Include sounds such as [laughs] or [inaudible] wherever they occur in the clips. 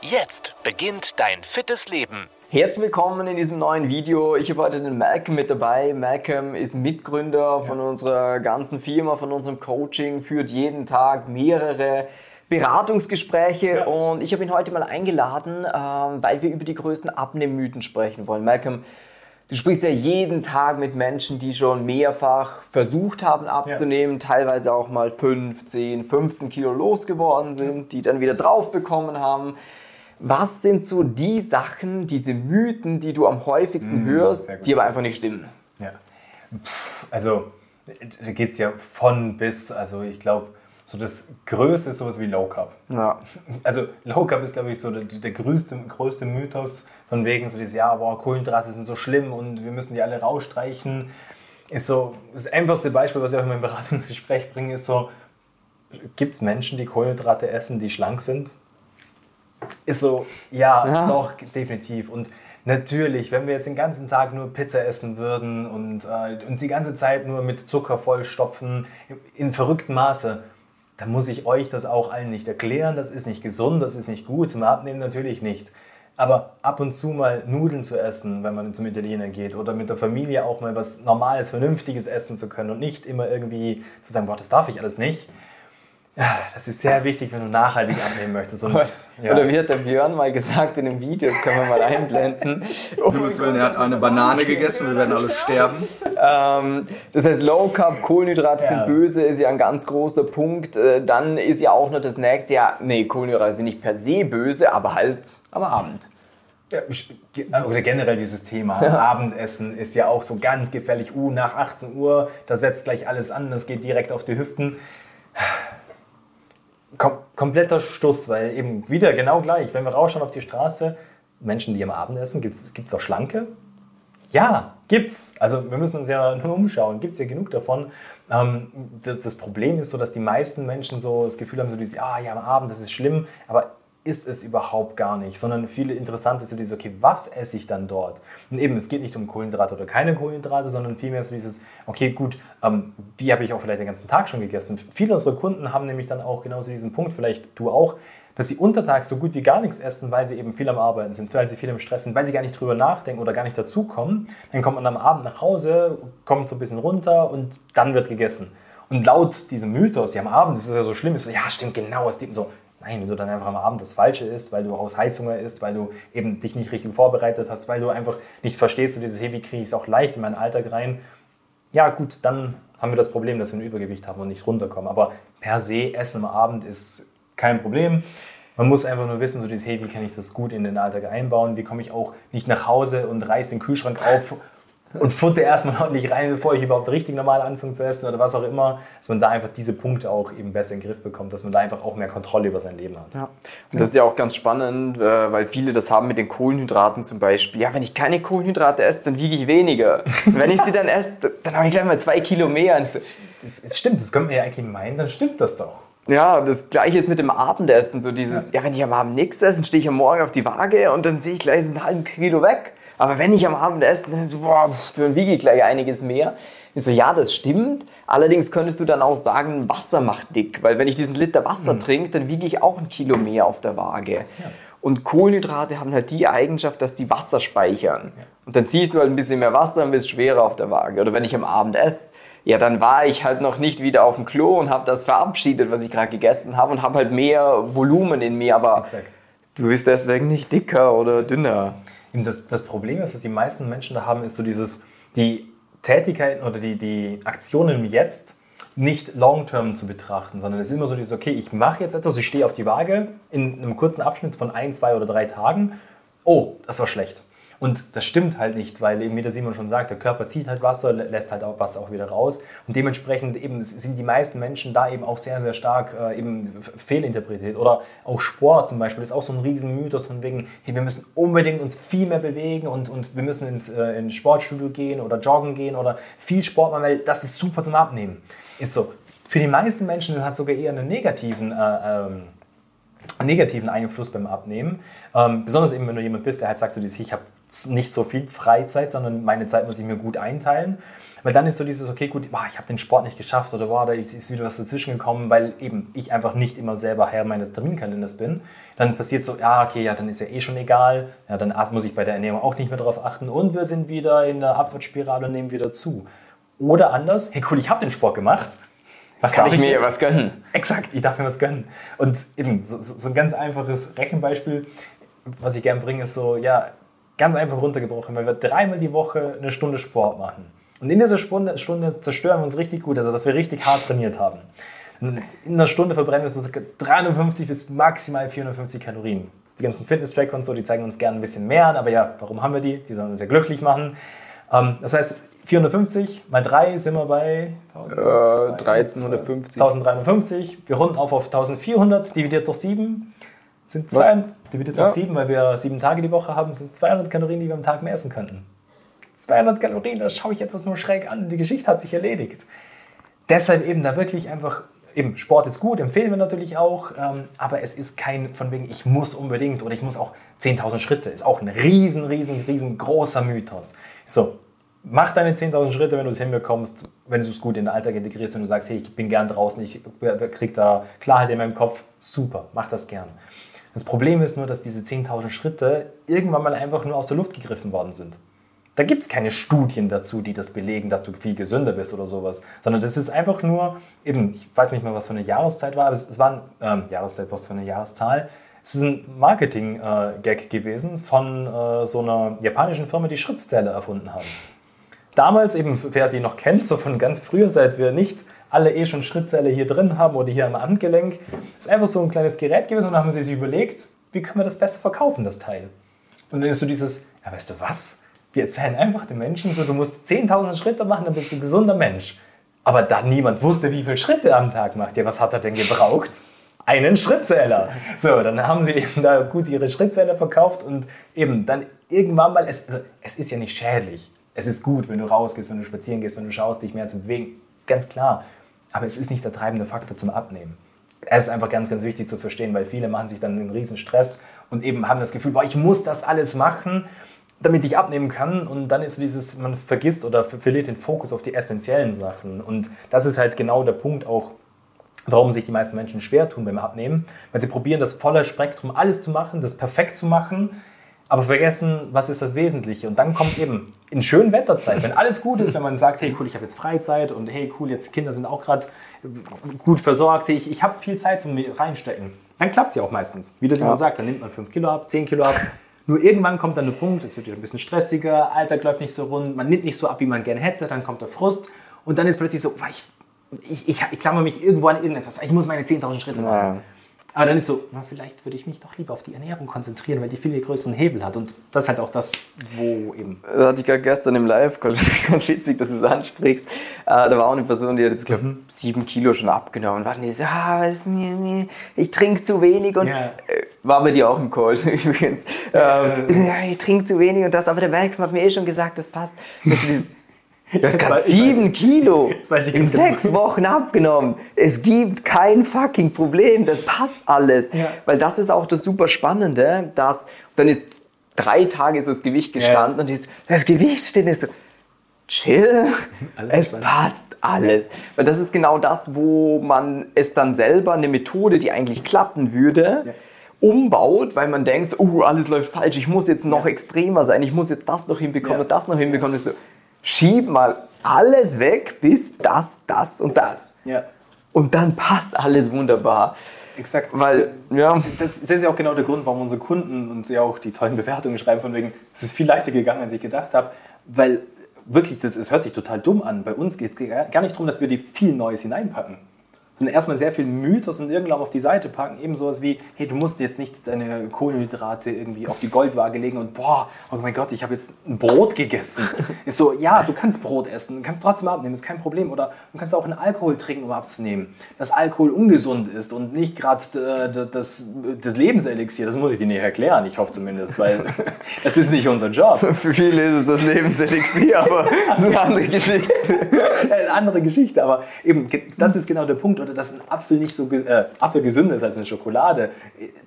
Jetzt beginnt dein fittes Leben. Herzlich willkommen in diesem neuen Video. Ich habe heute den Malcolm mit dabei. Malcolm ist Mitgründer von unserer ganzen Firma, von unserem Coaching, führt jeden Tag mehrere Beratungsgespräche ja. und ich habe ihn heute mal eingeladen, ähm, weil wir über die größten Abnehmmythen sprechen wollen. Malcolm, Du sprichst ja jeden Tag mit Menschen, die schon mehrfach versucht haben abzunehmen, ja. teilweise auch mal 15, 15 Kilo losgeworden sind, die dann wieder drauf bekommen haben. Was sind so die Sachen, diese Mythen, die du am häufigsten mmh, hörst, die aber einfach nicht stimmen? Ja. Pff, also, da gibt es ja von bis. Also, ich glaube, so das Größte ist sowas wie Low Carb. Ja. Also, Low Carb ist, glaube ich, so der, der größte, größte Mythos von wegen so dieses, ja, boah, Kohlenhydrate sind so schlimm und wir müssen die alle rausstreichen. Ist so, das einfachste Beispiel, was ich auch in meinem Beratungsgespräch bringe, ist so, gibt es Menschen, die Kohlenhydrate essen, die schlank sind? Ist so, ja, ja, doch, definitiv. Und natürlich, wenn wir jetzt den ganzen Tag nur Pizza essen würden und äh, uns die ganze Zeit nur mit Zucker vollstopfen, in verrücktem Maße, dann muss ich euch das auch allen nicht erklären. Das ist nicht gesund, das ist nicht gut, zum Abnehmen natürlich nicht. Aber ab und zu mal Nudeln zu essen, wenn man zum Italiener geht oder mit der Familie auch mal was Normales, Vernünftiges essen zu können und nicht immer irgendwie zu sagen, boah, das darf ich alles nicht. Ja, das ist sehr wichtig, wenn du nachhaltig abnehmen möchtest. Und, ja. Oder wie hat der Björn mal gesagt in dem Video, das können wir mal einblenden. [laughs] Oh er hat eine Banane gegessen, wir werden alle sterben. Ähm, das heißt, Low Carb, Kohlenhydrate ja. sind böse, ist ja ein ganz großer Punkt. Äh, dann ist ja auch noch das nächste, ja, nee, Kohlenhydrate sind nicht per se böse, aber halt am Abend. Ja, oder generell dieses Thema ja. Abendessen ist ja auch so ganz gefährlich. Uh, nach 18 Uhr, da setzt gleich alles an, das geht direkt auf die Hüften kom kompletter Stuss, weil eben wieder genau gleich, wenn wir rausschauen auf die Straße, Menschen, die am Abend essen, gibt es auch Schlanke? Ja, gibt's. Also wir müssen uns ja [laughs] nur umschauen, gibt es ja genug davon. Ähm, das Problem ist so, dass die meisten Menschen so das Gefühl haben, so dieses, ah ja, am Abend, das ist schlimm, aber ist es überhaupt gar nicht, sondern viele interessante so dieses, okay, was esse ich dann dort? Und eben, es geht nicht um Kohlenhydrate oder keine Kohlenhydrate, sondern vielmehr so dieses, okay, gut, ähm, wie habe ich auch vielleicht den ganzen Tag schon gegessen? Viele unserer Kunden haben nämlich dann auch genauso diesen Punkt, vielleicht du auch, dass sie untertags so gut wie gar nichts essen, weil sie eben viel am Arbeiten sind, weil sie viel im Stress sind, weil sie gar nicht drüber nachdenken oder gar nicht dazukommen. Dann kommt man am Abend nach Hause, kommt so ein bisschen runter und dann wird gegessen. Und laut diesem Mythos, ja am Abend ist es ja so schlimm, ist so, ja stimmt, genau, es so, Nein, wenn du dann einfach am Abend das Falsche isst, weil du aus Heißhunger isst, weil du eben dich nicht richtig vorbereitet hast, weil du einfach nicht verstehst, so dieses, wie kriege ich es auch leicht in meinen Alltag rein, ja gut, dann haben wir das Problem, dass wir ein Übergewicht haben und nicht runterkommen. Aber per se, Essen am Abend ist kein Problem. Man muss einfach nur wissen, so dieses, wie kann ich das gut in den Alltag einbauen? Wie komme ich auch nicht nach Hause und reiß den Kühlschrank auf und futter erstmal [laughs] ordentlich rein, bevor ich überhaupt richtig normal anfange zu essen oder was auch immer, dass man da einfach diese Punkte auch eben besser in den Griff bekommt, dass man da einfach auch mehr Kontrolle über sein Leben hat. Ja. Und das ist ja auch ganz spannend, äh, weil viele das haben mit den Kohlenhydraten zum Beispiel. Ja, wenn ich keine Kohlenhydrate esse, dann wiege ich weniger. Und [laughs] wenn ich sie dann esse, dann habe ich gleich mal zwei Kilo mehr. Das, das stimmt, das könnte man ja eigentlich meinen, dann stimmt das doch. Ja, das gleiche ist mit dem Abendessen, so dieses, ja, ja wenn ich am Abend nichts esse, dann stehe ich am Morgen auf die Waage und dann sehe ich gleich einen halben Kilo weg. Aber wenn ich am Abend esse, dann, so, boah, dann wiege ich gleich einiges mehr. Ich so, ja, das stimmt. Allerdings könntest du dann auch sagen, Wasser macht dick. Weil wenn ich diesen Liter Wasser mhm. trinke, dann wiege ich auch ein Kilo mehr auf der Waage. Ja. Und Kohlenhydrate haben halt die Eigenschaft, dass sie Wasser speichern. Ja. Und dann ziehst du halt ein bisschen mehr Wasser und bist schwerer auf der Waage. Oder wenn ich am Abend esse, ja, dann war ich halt noch nicht wieder auf dem Klo und habe das verabschiedet, was ich gerade gegessen habe und habe halt mehr Volumen in mir. Aber Exakt. du bist deswegen nicht dicker oder dünner das, das Problem ist, was die meisten Menschen da haben, ist so dieses, die Tätigkeiten oder die, die Aktionen Jetzt nicht long-term zu betrachten, sondern es ist immer so dieses, okay, ich mache jetzt etwas, ich stehe auf die Waage in einem kurzen Abschnitt von ein, zwei oder drei Tagen. Oh, das war schlecht. Und das stimmt halt nicht, weil eben, wie der Simon schon sagt, der Körper zieht halt Wasser, lä- lässt halt auch Wasser auch wieder raus. Und dementsprechend eben sind die meisten Menschen da eben auch sehr, sehr stark äh, eben fehlinterpretiert. Oder auch Sport zum Beispiel ist auch so ein Riesenmythos von wegen, hey, wir müssen unbedingt uns viel mehr bewegen und, und wir müssen ins, äh, ins Sportstudio gehen oder joggen gehen oder viel Sport machen, weil das ist super zum Abnehmen. Ist so. Für die meisten Menschen hat sogar eher einen negativen äh, ähm, negativen Einfluss beim Abnehmen. Ähm, besonders eben, wenn du jemand bist, der halt sagt, so dieses, ich habe nicht so viel Freizeit, sondern meine Zeit muss ich mir gut einteilen. Weil dann ist so dieses, okay, gut, boah, ich habe den Sport nicht geschafft oder boah, da ist wieder was dazwischen gekommen, weil eben ich einfach nicht immer selber Herr meines Terminkalenders bin. Dann passiert so, ja, okay, ja, dann ist ja eh schon egal. Ja, dann muss ich bei der Ernährung auch nicht mehr drauf achten und wir sind wieder in der Abwärtsspirale und nehmen wieder zu. Oder anders, hey cool, ich habe den Sport gemacht. Was Kann darf ich mir jetzt? was gönnen? Exakt, ich darf mir was gönnen. Und eben so, so so ein ganz einfaches Rechenbeispiel, was ich gerne bringe, ist so, ja, ganz einfach runtergebrochen, wenn wir dreimal die Woche eine Stunde Sport machen. Und in dieser Stunde, Stunde zerstören wir uns richtig gut, also dass wir richtig hart trainiert haben. In einer Stunde verbrennen wir so circa 350 bis maximal 450 Kalorien. Die ganzen Fitness-Tracker und so, die zeigen uns gerne ein bisschen mehr an, aber ja, warum haben wir die? Die sollen uns ja glücklich machen. Ähm, das heißt, 450 mal 3 sind wir bei Äh, 1350. 1350. Wir runden auf auf 1400, dividiert durch 7. Sind Was? 200, dividiert durch Ja. 7, weil wir 7 Tage die Woche haben, sind 200 Kalorien, die wir am Tag mehr essen könnten. 200 Kalorien, da schaue ich etwas nur schräg an. Die Geschichte hat sich erledigt. Deshalb eben da wirklich einfach, eben Sport ist gut, empfehlen wir natürlich auch, ähm, aber es ist kein von wegen, ich muss unbedingt oder ich muss auch 10.000 Schritte, ist auch ein riesen, riesen, riesengroßer Mythos. So, mach deine 10.000 Schritte, wenn du es hinbekommst, wenn du es gut in den Alltag integrierst und du sagst, hey, ich bin gern draußen, ich krieg da Klarheit in meinem Kopf, super, mach das gern. Das Problem ist nur, dass diese 10.000 Schritte irgendwann mal einfach nur aus der Luft gegriffen worden sind. Da gibt es keine Studien dazu, die das belegen, dass du viel gesünder bist oder sowas. Sondern das ist einfach nur, eben, ich weiß nicht mehr, was für eine Jahreszeit war, aber es, es war ein, ähm, Jahreszeit, was für eine Jahreszahl. Es ist ein Marketing-Gag gewesen von äh, so einer japanischen Firma, die Schrittzähler erfunden haben. Damals eben, wer die noch kennt, so von ganz früher, seit wir nicht alle eh schon Schrittzähler hier drin haben oder hier am Handgelenk, ist einfach so ein kleines Gerät gewesen und dann haben sie sich überlegt, wie können wir das besser verkaufen, das Teil. Und dann ist so dieses, ja, weißt du was? Wir erzählen einfach den Menschen so, du musst 10.000 Schritte machen, dann bist du ein gesunder Mensch. Aber da niemand wusste, wie viele Schritte er am Tag macht, ja, was hat er denn gebraucht? Einen Schrittzähler. So, dann haben sie eben da gut ihre Schrittzähler verkauft und eben dann irgendwann mal, es, also, es ist ja nicht schädlich. Es ist gut, wenn du rausgehst, wenn du spazieren gehst, wenn du schaust, dich mehr zu bewegen. Ganz klar. Aber es ist nicht der treibende Faktor zum Abnehmen. Es ist einfach ganz, ganz wichtig zu verstehen, weil viele machen sich dann einen riesen Stress und eben haben das Gefühl, boah, ich muss das alles machen, damit ich abnehmen kann. Und dann ist dieses, man vergisst oder ver- verliert den Fokus auf die essentiellen Sachen. Und das ist halt genau der Punkt auch, warum sich die meisten Menschen schwer tun beim Abnehmen, weil sie probieren, das volle Spektrum alles zu machen, das perfekt zu machen, aber vergessen, was ist das Wesentliche. Und dann kommt eben in schönen Wetterzeit, wenn alles gut ist, wenn man sagt, hey cool, ich habe jetzt Freizeit und hey cool, jetzt Kinder sind auch gerade gut versorgt, ich, ich habe viel Zeit zum reinstecken. Dann klappt es ja auch meistens. Wie das immer sagt, dann nimmt man 5 Kilo ab, 10 Kilo ab. Nur irgendwann kommt dann der Punkt, es wird wieder ein bisschen stressiger, Alltag läuft nicht so rund, man nimmt nicht so ab, wie man gerne hätte, dann kommt der Frust und dann ist plötzlich so, ich, ich, ich, ich klammer mich irgendwo an irgendetwas, ich muss meine 10.000 Schritte machen. Ja. Aber dann ist so, vielleicht würde ich mich doch lieber auf die Ernährung konzentrieren, weil die viel größeren Hebel hat. Und das ist halt auch das, wo eben. Das hatte ich gerade gestern im Live, [laughs] ganz, ganz witzig, dass du es ansprichst. Äh, da war auch eine Person, die hat jetzt, glaube Mhm. sieben Kilo schon abgenommen. War die so, ah, ich trinke zu wenig und Ja. äh, war bei dir auch im Call [laughs] übrigens. Ähm, ich ja, ich trinke zu wenig und das, aber der Welcome hat mir eh schon gesagt, das passt. Das ist Du hast gerade weiß ich, sieben Kilo in genau. sechs Wochen abgenommen. Es gibt kein fucking Problem. Das passt alles. Ja. Weil das ist auch das super Spannende, dass dann ist drei Tage ist das Gewicht gestanden und ist, das Gewicht steht nicht so, chill, [laughs] Alles es passt. alles. Weil das ist genau das, wo man es dann selber, eine Methode, die eigentlich klappen würde, umbaut, weil man denkt, uh, alles läuft falsch, ich muss jetzt noch extremer sein, ich muss jetzt das noch hinbekommen Ja. und das noch hinbekommen. Das ist so, schieb mal alles weg, bis das, das und das. Ja, Und dann passt alles wunderbar. exakt. Weil, ja, Das, das ist ja auch genau der Grund, warum unsere Kunden uns ja auch die tollen Bewertungen schreiben, von wegen, es ist viel leichter gegangen, als ich gedacht habe, weil wirklich, das, es hört sich total dumm an. Bei uns geht es gar nicht darum, dass wir die viel Neues hineinpacken, sondern erstmal sehr viel Mythos und Irrglauben auf die Seite packen. Eben sowas wie, hey, du musst jetzt nicht deine Kohlenhydrate irgendwie auf die Goldwaage legen und boah, oh mein Gott, ich habe jetzt ein Brot gegessen. [laughs] Ist so, ja, du kannst Brot essen, du kannst trotzdem abnehmen, ist kein Problem. Oder du kannst auch einen Alkohol trinken, um abzunehmen. Dass Alkohol ungesund ist und nicht gerade äh, das, das Lebenselixier, das muss ich dir nicht erklären, ich hoffe zumindest, weil [laughs] es ist nicht unser Job. Für viele ist es das Lebenselixier, aber [laughs] das ist eine andere Geschichte. eine andere Geschichte, aber eben, das ist genau der Punkt, oder dass ein Apfel nicht so äh, Apfel gesünder ist als eine Schokolade.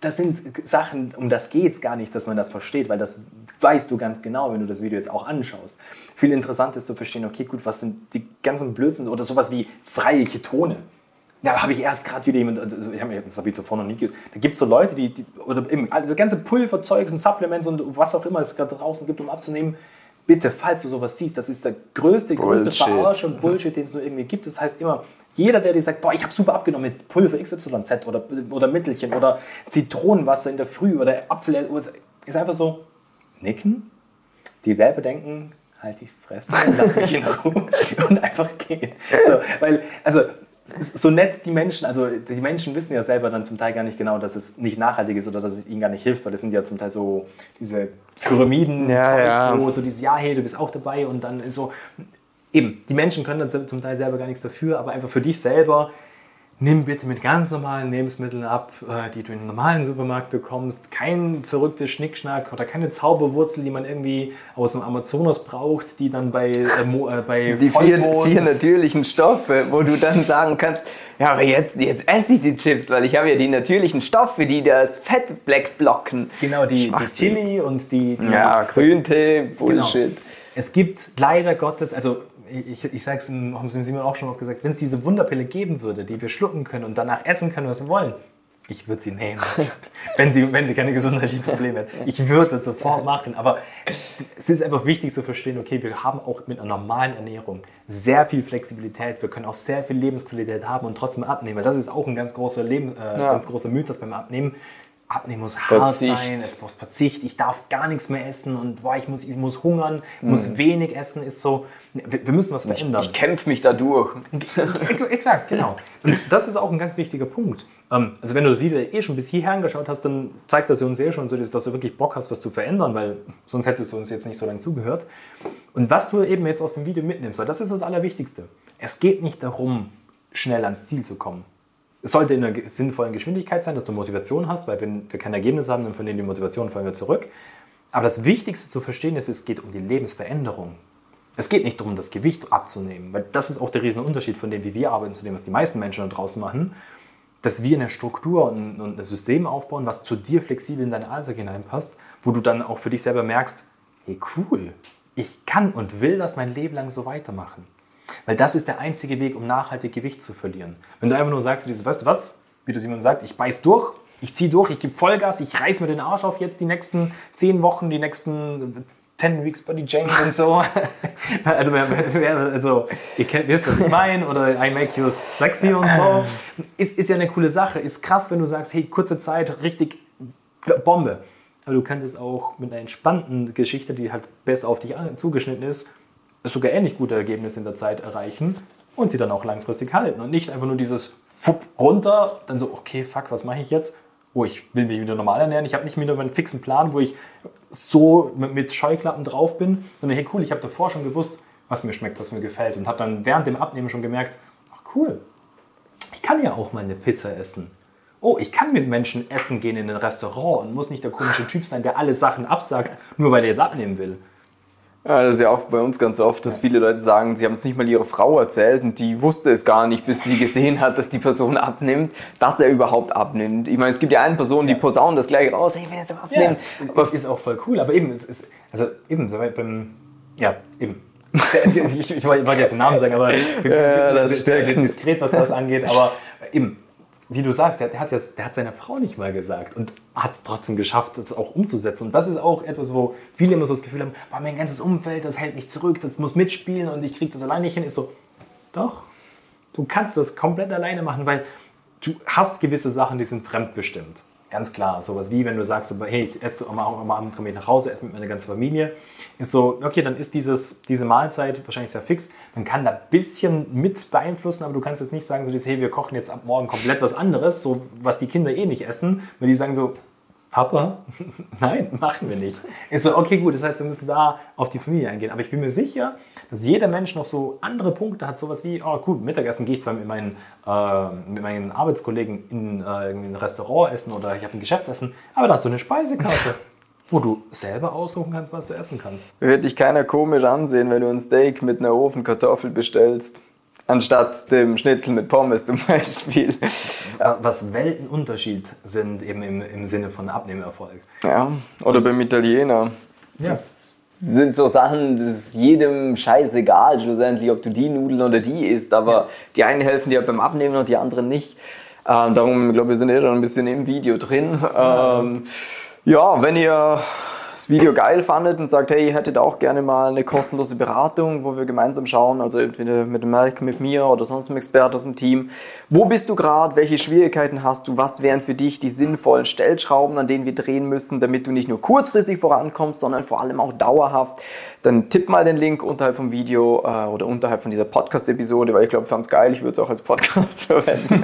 Das sind Sachen, um das geht es gar nicht, dass man das versteht, weil das weißt du ganz genau, wenn du das Video jetzt auch anschaust. Viel interessanter ist zu verstehen, okay, gut, was sind die ganzen Blödsinn oder sowas wie freie Ketone. Da habe ich erst gerade wieder jemand, also ich habe mir das habe ich davor noch nie ge- Da gibt es so Leute, die, die oder eben, also ganze Pulverzeugs und Supplements und was auch immer es gerade draußen gibt, um abzunehmen. Bitte, falls du sowas siehst, das ist der größte, größte Bullshit. Verarschung, Bullshit, den es nur irgendwie gibt. Das heißt immer, jeder, der dir sagt, boah, ich habe super abgenommen mit Pulver XYZ oder, oder Mittelchen oder Zitronenwasser in der Früh oder Apfel, ist einfach so nicken, die selber denken, halt die Fresse, lass mich in Ruhe [laughs] und einfach gehen. So, weil, also, so nett die Menschen, also die Menschen wissen ja selber dann zum Teil gar nicht genau, dass es nicht nachhaltig ist oder dass es ihnen gar nicht hilft, weil das sind ja zum Teil so diese Pyramiden, Ja, ja. so dieses, ja, hey, du bist auch dabei und dann ist so, eben, die Menschen können dann zum Teil selber gar nichts dafür, aber einfach für dich selber, nimm bitte mit ganz normalen Lebensmitteln ab, äh, die du im normalen Supermarkt bekommst. Kein verrücktes Schnickschnack oder keine Zauberwurzel, die man irgendwie aus dem Amazonas braucht, die dann bei, äh, äh, bei Die vier, vier natürlichen Stoffe, wo du dann sagen kannst, ja, aber jetzt, jetzt esse ich die Chips, weil ich habe ja die natürlichen Stoffe, die das Fett black blocken. Genau, die, die. Chili und die, die Ja, Grüntee, Bullshit. Genau. Es gibt leider Gottes, also ich, ich sage es, haben Sie Simon auch schon oft gesagt, wenn es diese Wunderpille geben würde, die wir schlucken können und danach essen können, was wir wollen, ich würde sie nehmen, [laughs] wenn sie, wenn sie keine gesundheitlichen Probleme hätten. Ich würde es sofort machen, aber es ist einfach wichtig zu verstehen, okay, wir haben auch mit einer normalen Ernährung sehr viel Flexibilität, wir können auch sehr viel Lebensqualität haben und trotzdem abnehmen. Das ist auch ein ganz großer, Leben, äh, Ja. ganz großer Mythos beim Abnehmen. Abnehmen muss hart Verzicht. sein, es muss Verzicht, ich darf gar nichts mehr essen und boah, ich, muss, ich muss hungern, muss wenig essen, ist so, wir, wir müssen was verändern. Ich kämpfe mich da durch. [laughs] Ex- Exakt, genau. Und das ist auch ein ganz wichtiger Punkt. Ähm, Also wenn du das Video eh schon bis hierher angeschaut hast, dann zeigt das uns eh schon, dass dass du wirklich Bock hast, was zu verändern, weil sonst hättest du uns jetzt nicht so lange zugehört. Und was du eben jetzt aus dem Video mitnimmst, weil das ist das Allerwichtigste. Es geht nicht darum, schnell ans Ziel zu kommen. Es sollte in einer sinnvollen Geschwindigkeit sein, dass du Motivation hast, weil wenn wir kein Ergebnis haben, dann verlieren die Motivation, fallen wir zurück. Aber das Wichtigste zu verstehen ist, es geht um die Lebensveränderung. Es geht nicht darum, das Gewicht abzunehmen, weil das ist auch der riesen Unterschied von dem, wie wir arbeiten, zu dem, was die meisten Menschen da draußen machen, dass wir eine Struktur und, und ein System aufbauen, was zu dir flexibel in deinen Alltag hineinpasst, wo du dann auch für dich selber merkst, hey cool, ich kann und will das mein Leben lang so weitermachen. Weil das ist der einzige Weg, um nachhaltig Gewicht zu verlieren. Wenn du einfach nur sagst, weißt du was, wie der Simon sagt, ich beiß durch, ich ziehe durch, ich gebe Vollgas, ich reiß mir den Arsch auf jetzt die nächsten zehn Wochen, die nächsten 10 Weeks Body Change und so. [laughs] also, also ihr kennt, wisst, was ich meine, oder I make you sexy und so. Ist, ist ja eine coole Sache. Ist krass, wenn du sagst, hey, kurze Zeit, richtig Bombe. Aber du könntest auch mit einer entspannten Geschichte, die halt besser auf dich zugeschnitten ist, sogar ähnlich gute Ergebnisse in der Zeit erreichen und sie dann auch langfristig halten. Und nicht einfach nur dieses Fupp runter, dann so, okay, fuck, was mache ich jetzt? Oh, ich will mich wieder normal ernähren. Ich habe nicht wieder meinen fixen Plan, wo ich so mit, Scheuklappen drauf bin, sondern hey, cool, ich habe davor schon gewusst, was mir schmeckt, was mir gefällt und habe dann während dem Abnehmen schon gemerkt, ach cool, ich kann ja auch mal eine Pizza essen. Oh, ich kann mit Menschen essen gehen in ein Restaurant und muss nicht der komische Typ sein, der alle Sachen absagt, nur weil er jetzt abnehmen will. Ja, das ist ja auch bei uns ganz oft, dass viele Leute sagen, sie haben es nicht mal ihrer Frau erzählt und die wusste es gar nicht, bis sie gesehen hat, dass die Person abnimmt, dass er überhaupt abnimmt. Ich meine, es gibt ja eine Person, die posaunt das gleich raus, hey, ich will jetzt aber abnehmen. aber es ist auch voll cool. Aber eben, es ist, also eben, beim, ja, eben. [laughs] ich, ich wollte jetzt den Namen sagen, aber wir Ja, das stimmt. diskret, was das angeht. Aber eben, wie du sagst, der, der, hat jetzt, der hat seiner Frau nicht mal gesagt und hat es trotzdem geschafft, das auch umzusetzen. Und das ist auch etwas, wo viele immer so das Gefühl haben, boah, mein ganzes Umfeld, das hält mich zurück, das muss mitspielen und ich kriege das alleine nicht hin. Ist so, doch, du kannst das komplett alleine machen, weil du hast gewisse Sachen, die sind fremdbestimmt. Ganz klar, sowas wie wenn du sagst, hey, ich esse am Abend komme ich nach Hause, esse mit meiner ganzen Familie, ist so, okay, dann ist dieses, diese Mahlzeit wahrscheinlich sehr fix. Man kann da ein bisschen mit beeinflussen, aber du kannst jetzt nicht sagen, so, hey, wir kochen jetzt ab morgen komplett was anderes, so was die Kinder eh nicht essen, weil die sagen so, Papa, [laughs] nein, machen wir nicht. Ist so, okay, gut, das heißt, wir müssen da auf die Familie eingehen. Aber ich bin mir sicher, dass jeder Mensch noch so andere Punkte hat, sowas wie, oh gut, Mittagessen gehe ich zwar mit meinen, äh, mit meinen Arbeitskollegen in, äh, in ein Restaurant essen oder ich habe ein Geschäftsessen, aber da hast du eine Speisekarte. [laughs] wo du selber aussuchen kannst, was du essen kannst. Wird dich keiner komisch ansehen, wenn du ein Steak mit einer Ofenkartoffel bestellst anstatt dem Schnitzel mit Pommes zum [laughs] Beispiel. Was Weltenunterschied sind eben im, im Sinne von Abnehmerfolg. Ja, oder Und, beim Italiener. Ja. Das sind so Sachen, das ist jedem scheißegal, schlussendlich, ob du die Nudeln oder die isst, aber ja. die einen helfen dir beim Abnehmen und die anderen nicht. Ähm, darum, ich glaube, wir sind eh schon ein bisschen im Video drin. Ähm, ja, wenn ihr Video geil fandet und sagt, hey, ihr hättet auch gerne mal eine kostenlose Beratung, wo wir gemeinsam schauen, also entweder mit dem mit mir oder sonst einem Experten aus dem Team, wo bist du gerade, welche Schwierigkeiten hast du, was wären für dich die sinnvollen Stellschrauben, an denen wir drehen müssen, damit du nicht nur kurzfristig vorankommst, sondern vor allem auch dauerhaft? Dann tipp mal den Link unterhalb vom Video äh, oder unterhalb von dieser Podcast-Episode, weil ich glaube, ich fand es geil, ich würde es auch als Podcast [laughs] verwenden.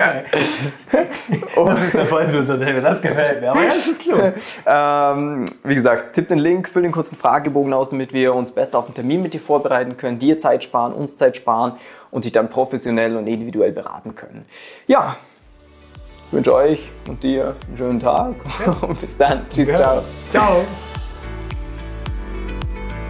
das ist der Fall, das gefällt mir, aber ja, das ist klar. ähm, wie gesagt, tipp den Link, füll den kurzen Fragebogen aus, damit wir uns besser auf den Termin mit dir vorbereiten können, dir Zeit sparen, uns Zeit sparen und dich dann professionell und individuell beraten können. Ja, ich wünsche euch und dir einen schönen Tag [laughs] und bis dann. Tschüss, ja. ciao. Ciao.